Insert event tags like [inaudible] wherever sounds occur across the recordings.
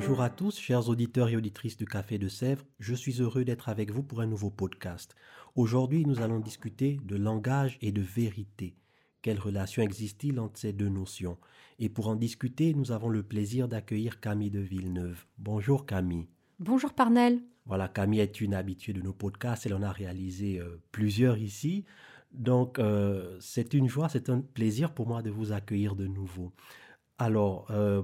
Bonjour à tous, chers auditeurs et auditrices du Café de Sèvres. Je suis heureux d'être avec vous pour un nouveau podcast. Aujourd'hui, nous allons discuter de langage et de vérité. Quelle relation existe-t-il entre ces deux notions? Et pour en discuter, nous avons le plaisir d'accueillir Camille de Villeneuve. Bonjour Camille. Bonjour Parnell. Voilà, Camille est une habituée de nos podcasts. Elle en a réalisé euh, plusieurs ici. Donc, euh, c'est une joie, c'est un plaisir pour moi de vous accueillir de nouveau. Alors, euh,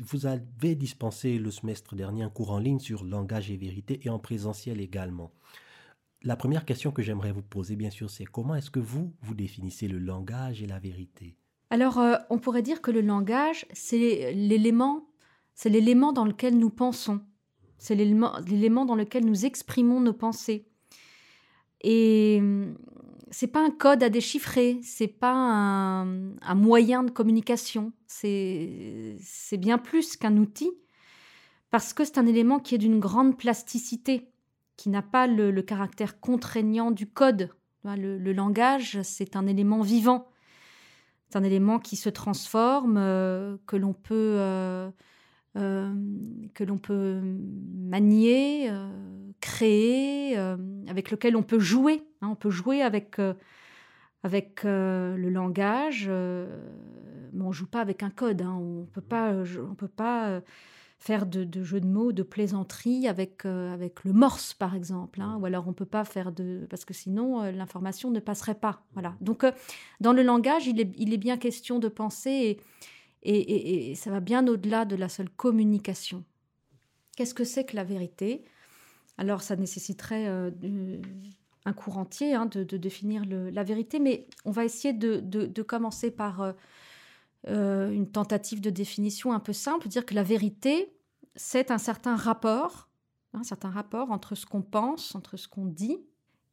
vous avez dispensé le semestre dernier un cours en ligne sur langage et vérité et en présentiel également. La première question que j'aimerais vous poser, bien sûr, c'est comment est-ce que vous, vous définissez le langage et la vérité? Alors, euh, on pourrait dire que le langage, c'est l'élément, c'est l'élément dans lequel nous pensons. C'est l'élément dans lequel nous exprimons nos pensées. Et c'est pas un code à déchiffrer, c'est pas un, moyen de communication, c'est bien plus qu'un outil, parce que c'est un élément qui est d'une grande plasticité, qui n'a pas le, caractère contraignant du code. Le, langage, c'est un élément vivant, c'est un élément qui se transforme, euh, que l'on peut euh, euh, peut manier, créer, avec lequel on peut jouer. Hein. on peut jouer avec, avec le langage. mais on ne joue pas avec un code. Hein. on ne peut pas, on peut pas faire de, de, jeux de mots, de plaisanterie avec, avec le morse, par exemple. Hein. ou alors on peut pas faire de... Parce que sinon, l'information ne passerait pas. Voilà. Donc, dans le langage, il est, il est bien question de penser... Et, et, ça va bien au-delà de la seule communication. Qu'est-ce que c'est que la vérité? Alors, ça nécessiterait euh, un cours entier hein, de, définir la vérité, mais on va essayer de, commencer par euh, euh, une tentative de définition un peu simple, dire que la vérité, c'est un certain rapport, un certain rapport entre ce qu'on pense, entre ce qu'on dit,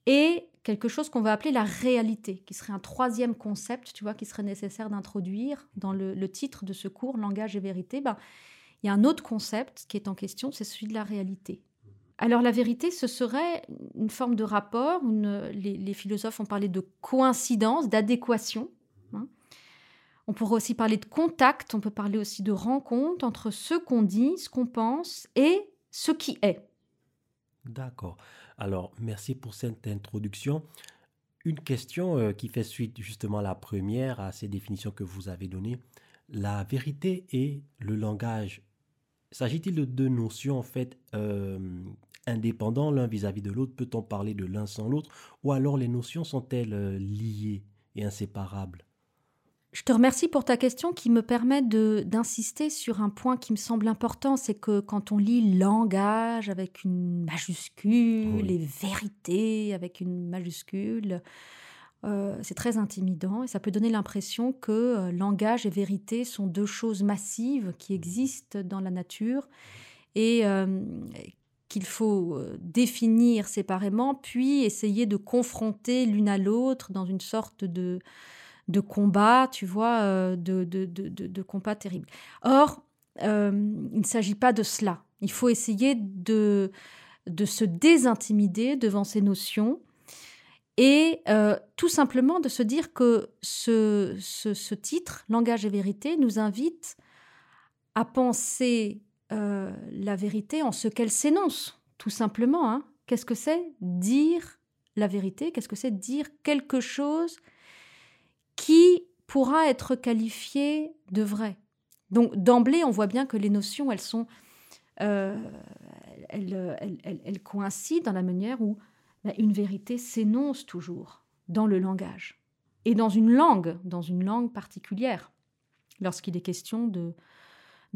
et quelque chose qu'on va appeler la réalité, qui serait un troisième concept, tu vois, qui serait nécessaire d'introduire dans le, titre de ce cours, Langage et vérité. Ben, il y a un autre concept qui est en question, c'est celui de la réalité. Alors la vérité, ce serait une forme de rapport, les, philosophes ont parlé de coïncidence, d'adéquation. Hein. On pourrait aussi parler de contact, on peut parler aussi de rencontre entre ce qu'on dit, ce qu'on pense et ce qui est. D'accord. Alors, merci pour cette introduction. Une question euh, qui fait suite justement à la première, à ces définitions que vous avez données. La vérité et le langage. S'agit-il de deux notions en fait euh, indépendantes l'un vis-à-vis de l'autre? Peut-on parler de l'un sans l'autre? Ou alors les notions sont-elles euh, liées et inséparables? Je te remercie pour ta question qui me permet d'insister sur un point qui me semble important, c'est que quand on lit langage avec une majuscule et vérité avec une majuscule, euh, c'est très intimidant et ça peut donner l'impression que euh, langage et vérité sont deux choses massives qui existent dans la nature et euh, qu'il faut définir séparément, puis essayer de confronter l'une à l'autre dans une sorte de de combat, tu vois, euh, de, de, de, combat terrible. Or, euh, il ne s'agit pas de cela. Il faut essayer de, de se désintimider devant ces notions et euh, tout simplement de se dire que ce, ce, titre, Langage et vérité, nous invite à penser la vérité en ce qu'elle s'énonce, tout simplement. Hein. Qu'est-ce que c'est dire la vérité? Qu'est-ce que c'est dire quelque chose qui pourra être qualifié de vrai? Donc d'emblée, on voit bien que les notions, elles sont, euh, elles, coïncident dans la manière où bah, une vérité s'énonce toujours dans le langage et dans une langue, dans une langue particulière, lorsqu'il est question de,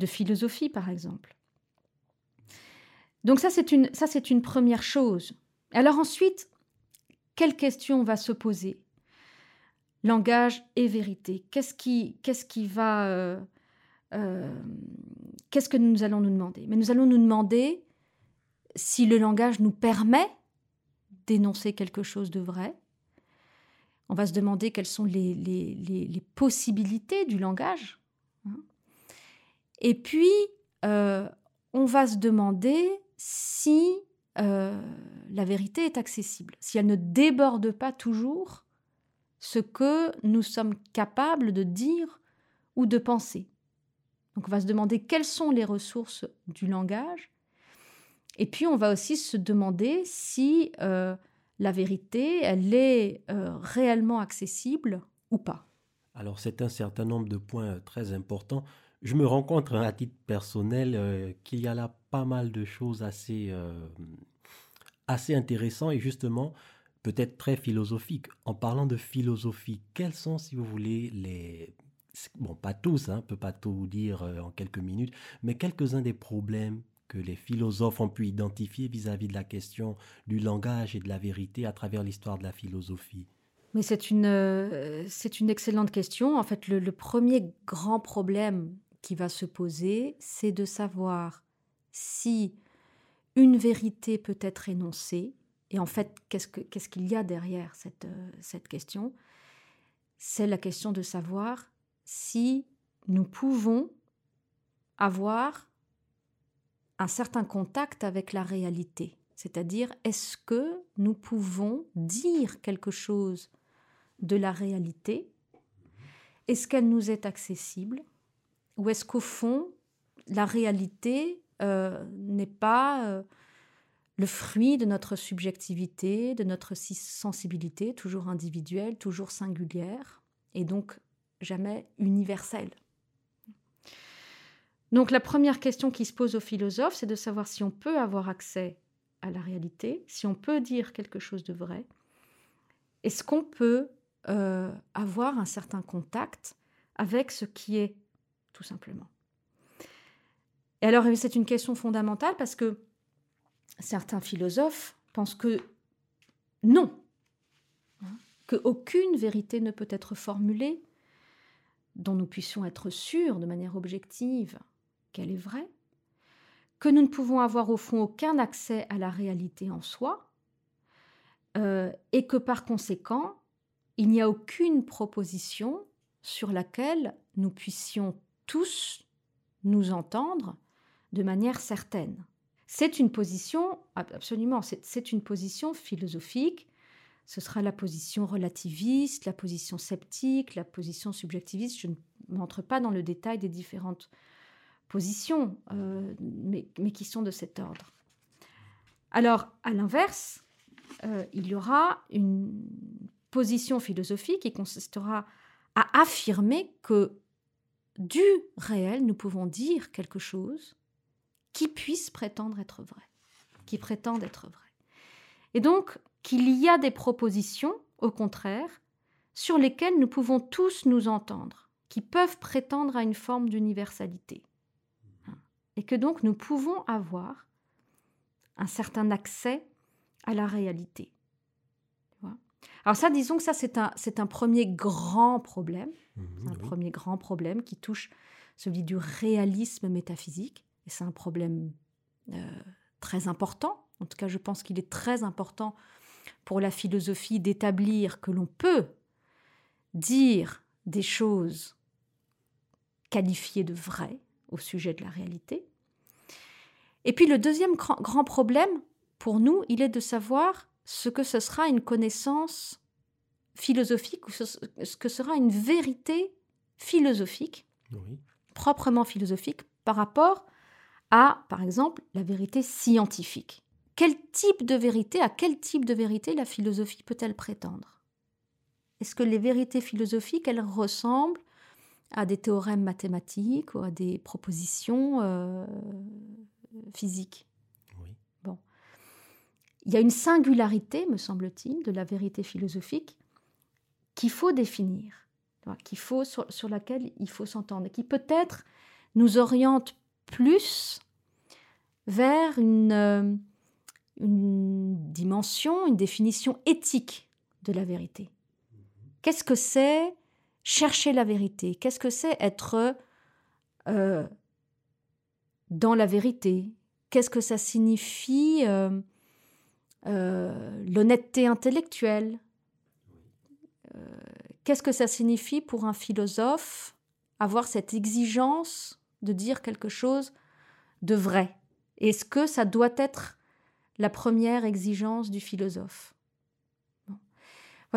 philosophie, par exemple. Donc ça, c'est une, ça, c'est une première chose. Alors ensuite, quelle question va se poser? Langage et vérité. Qu'est-ce qui, qui va, euh, euh, qu'est-ce que nous allons nous demander? Mais nous allons nous demander si le langage nous permet d'énoncer quelque chose de vrai. On va se demander quelles sont les, possibilités du langage. Hein. Et puis, euh, on va se demander si euh, la vérité est accessible, si elle ne déborde pas toujours ce que nous sommes capables de dire ou de penser. Donc on va se demander quelles sont les ressources du langage. Et puis on va aussi se demander si euh, la vérité, elle est euh, réellement accessible ou pas. Alors c'est un certain nombre de points très importants. Je me rends compte à titre personnel euh, qu'il y a là pas mal de choses assez, assez intéressantes et justement peut-être très philosophiques. En parlant de philosophie, quels sont, si vous voulez, les bon, pas tous, hein, on peut pas tout dire euh, en quelques minutes, mais quelques-uns des problèmes que les philosophes ont pu identifier vis-à-vis de la question du langage et de la vérité à travers l'histoire de la philosophie. Mais c'est une, euh, une excellente question. En fait, le, premier grand problème qui va se poser, c'est de savoir si une vérité peut être énoncée. Et en fait, qu'est-ce, que, qu'est-ce qu'il y a derrière cette, euh, cette question? C'est la question de savoir si nous pouvons avoir un certain contact avec la réalité. C'est-à-dire, est-ce que nous pouvons dire quelque chose de la réalité? Est-ce qu'elle nous est accessible? Ou est-ce qu'au fond, la réalité euh, n'est pas euh, le fruit de notre subjectivité, de notre sensibilité, toujours individuelle, toujours singulière, et donc jamais universel. Donc la première question qui se pose aux philosophes, c'est de savoir si on peut avoir accès à la réalité, si on peut dire quelque chose de vrai. Est-ce qu'on peut euh, avoir un certain contact avec ce qui est, tout simplement? Et alors c'est une question fondamentale parce que certains philosophes pensent que non, hein, qu'aucune vérité ne peut être formulée dont nous puissions être sûrs de manière objective qu'elle est vraie, que nous ne pouvons avoir au fond aucun accès à la réalité en soi, euh, et que par conséquent, il n'y a aucune proposition sur laquelle nous puissions tous nous entendre de manière certaine. C'est une position, absolument, c'est une position philosophique ce sera la position relativiste, la position sceptique, la position subjectiviste. Je ne m'entre pas dans le détail des différentes positions, euh, mais, qui sont de cet ordre. Alors, à l'inverse, euh, il y aura une position philosophique qui consistera à affirmer que du réel, nous pouvons dire quelque chose qui puisse prétendre être vrai, qui prétende être vrai. Et donc, qu'il y a des propositions, au contraire, sur lesquelles nous pouvons tous nous entendre, qui peuvent prétendre à une forme d'universalité. Et que donc nous pouvons avoir un certain accès à la réalité. Alors ça, disons que ça, c'est un, c'est un premier grand problème, mmh, un premier grand problème qui touche celui du réalisme métaphysique, et c'est un problème euh, très important. En tout cas, je pense qu'il est très important pour la philosophie d'établir que l'on peut dire des choses qualifiées de vraies au sujet de la réalité. Et puis le deuxième grand problème pour nous, il est de savoir ce que ce sera une connaissance philosophique ou ce que sera une vérité philosophique, proprement philosophique, par rapport à, par exemple, la vérité scientifique. Quel type de vérité, à quel type de vérité la philosophie peut-elle prétendre? Est-ce que les vérités philosophiques, elles ressemblent à des théorèmes mathématiques ou à des propositions euh, physiques oui. Bon. Il y a une singularité, me semble-t-il, de la vérité philosophique qu'il faut définir, qu'il faut, sur, sur, laquelle il faut s'entendre, qui peut-être nous oriente plus vers une, euh, une dimension, une définition éthique de la vérité. Qu'est-ce que c'est chercher la vérité. Qu'est-ce que c'est être euh, dans la vérité? Qu'est-ce que ça signifie euh, euh, l'honnêteté intellectuelle? Qu'est-ce que ça signifie pour un philosophe avoir cette exigence de dire quelque chose de vrai? Est-ce que ça doit être la première exigence du philosophe?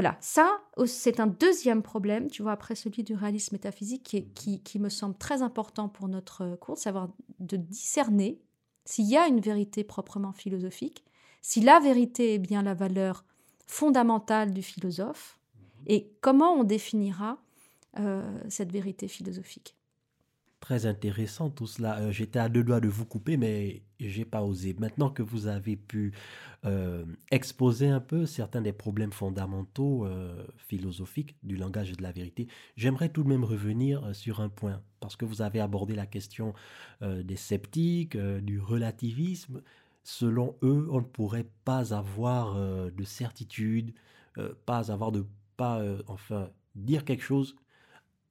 Voilà, ça, c'est un deuxième problème, tu vois, après celui du réalisme métaphysique, qui, qui, me semble très important pour notre cours, savoir de discerner s'il y a une vérité proprement philosophique, si la vérité est bien la valeur fondamentale du philosophe, et comment on définira euh, cette vérité philosophique. Très intéressant tout cela. Euh, j'étais à deux doigts de vous couper, mais j'ai pas osé. Maintenant que vous avez pu euh, exposer un peu certains des problèmes fondamentaux euh, philosophiques du langage et de la vérité, j'aimerais tout de même revenir sur un point, parce que vous avez abordé la question des sceptiques, du relativisme. Selon eux, on ne pourrait pas avoir de certitude, pas avoir de pas enfin dire quelque chose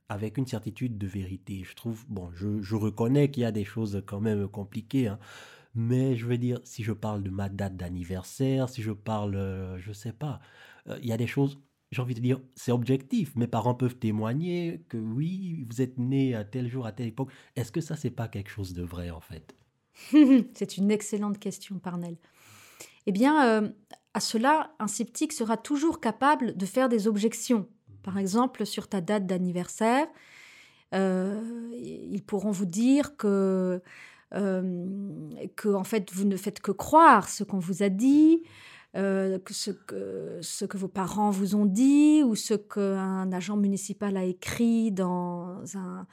avec une certitude de vérité. Je trouve, bon, je, reconnais qu'il y a des choses quand même compliquées, hein, mais je veux dire, si je parle de ma date d'anniversaire, si je parle, euh, je sais pas, euh, il y a des choses, j'ai envie de dire, c'est objectif. Mes parents peuvent témoigner que oui, vous êtes né à tel jour, à telle époque. Est-ce que ça, c'est pas quelque chose de vrai, en fait? [laughs] C'est une excellente question, Parnell. Eh bien, euh, à cela, un sceptique sera toujours capable de faire des objections par exemple, sur ta date d'anniversaire, euh, ils pourront vous dire que, euh, que, en fait, vous ne faites que croire ce qu'on vous a dit, euh, que ce, que ce que vos parents vous ont dit, ou ce qu'un agent municipal a écrit dans un,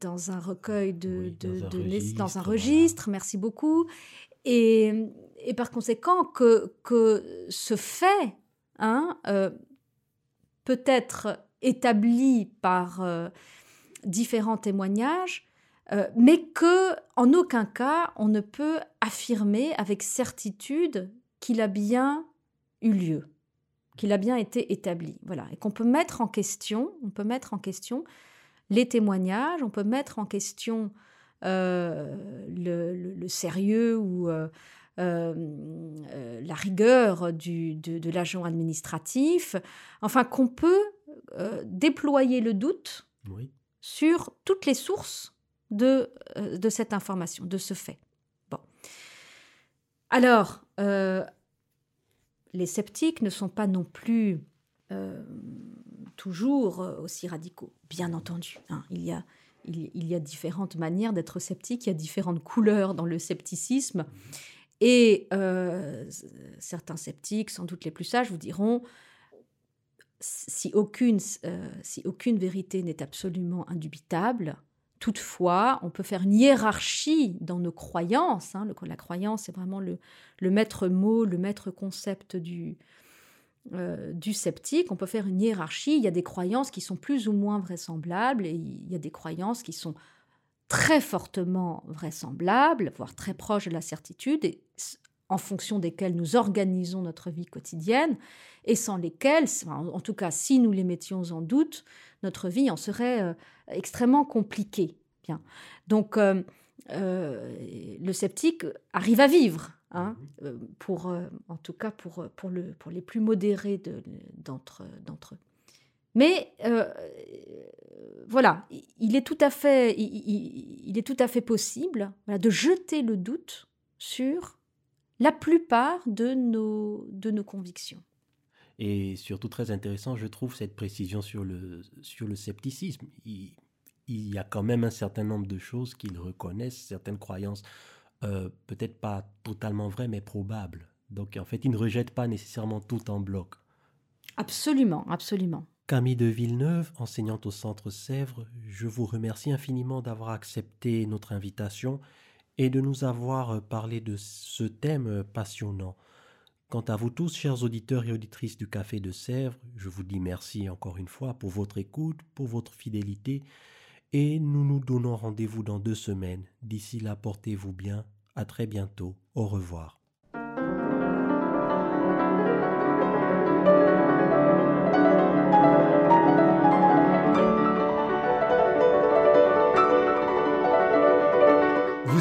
dans un recueil de, de, dans, un registre, dans un registre, merci beaucoup. Et, et par conséquent, que, que ce fait Hein, euh, peut être établi par euh, différents témoignages, euh, mais que en aucun cas on ne peut affirmer avec certitude qu'il a bien eu lieu, qu'il a bien été établi. Voilà, et qu'on peut mettre en question, on peut mettre en question les témoignages, on peut mettre en question le, sérieux ou la rigueur du, de, l'agent administratif, enfin qu'on peut euh, déployer le doute sur toutes les sources de, de cette information, de ce fait. Bon. Alors, les sceptiques ne sont pas non plus toujours aussi radicaux, bien entendu. Hein. Il, y a, il, il, y a différentes manières d'être sceptique, il y a différentes couleurs dans le scepticisme. Et euh, certains sceptiques, sans doute les plus sages, vous diront si aucune, euh, si aucune vérité n'est absolument indubitable, toutefois, on peut faire une hiérarchie dans nos croyances. Hein, la croyance est vraiment le, le, maître mot, le maître concept du, euh, du sceptique. On peut faire une hiérarchie. Il y a des croyances qui sont plus ou moins vraisemblables et il y a des croyances qui sont très fortement vraisemblables, voire très proches de la certitude, et en fonction desquelles nous organisons notre vie quotidienne, et sans lesquelles, en tout cas si nous les mettions en doute, notre vie en serait euh, extrêmement compliquée. Bien. Donc euh, euh, le sceptique arrive à vivre, hein, pour, en tout cas pour, pour, le, pour les plus modérés d'entre eux. Mais euh, voilà, il est tout à fait, il, est tout à fait possible de jeter le doute sur la plupart de nos, de nos convictions. Et surtout très intéressant, je trouve cette précision sur le, sur le scepticisme. Il, y a quand même un certain nombre de choses qu'ils reconnaissent, certaines croyances, euh, peut-être pas totalement vraies, mais probables. Donc en fait, ils ne rejettent pas nécessairement tout en bloc. Absolument, absolument. Camille de Villeneuve, enseignante au Centre Sèvres, je vous remercie infiniment d'avoir accepté notre invitation et de nous avoir parlé de ce thème passionnant. Quant à vous tous, chers auditeurs et auditrices du Café de Sèvres, je vous dis merci encore une fois pour votre écoute, pour votre fidélité, et nous nous donnons rendez-vous dans deux semaines. D'ici là, portez-vous bien. À très bientôt. Au revoir.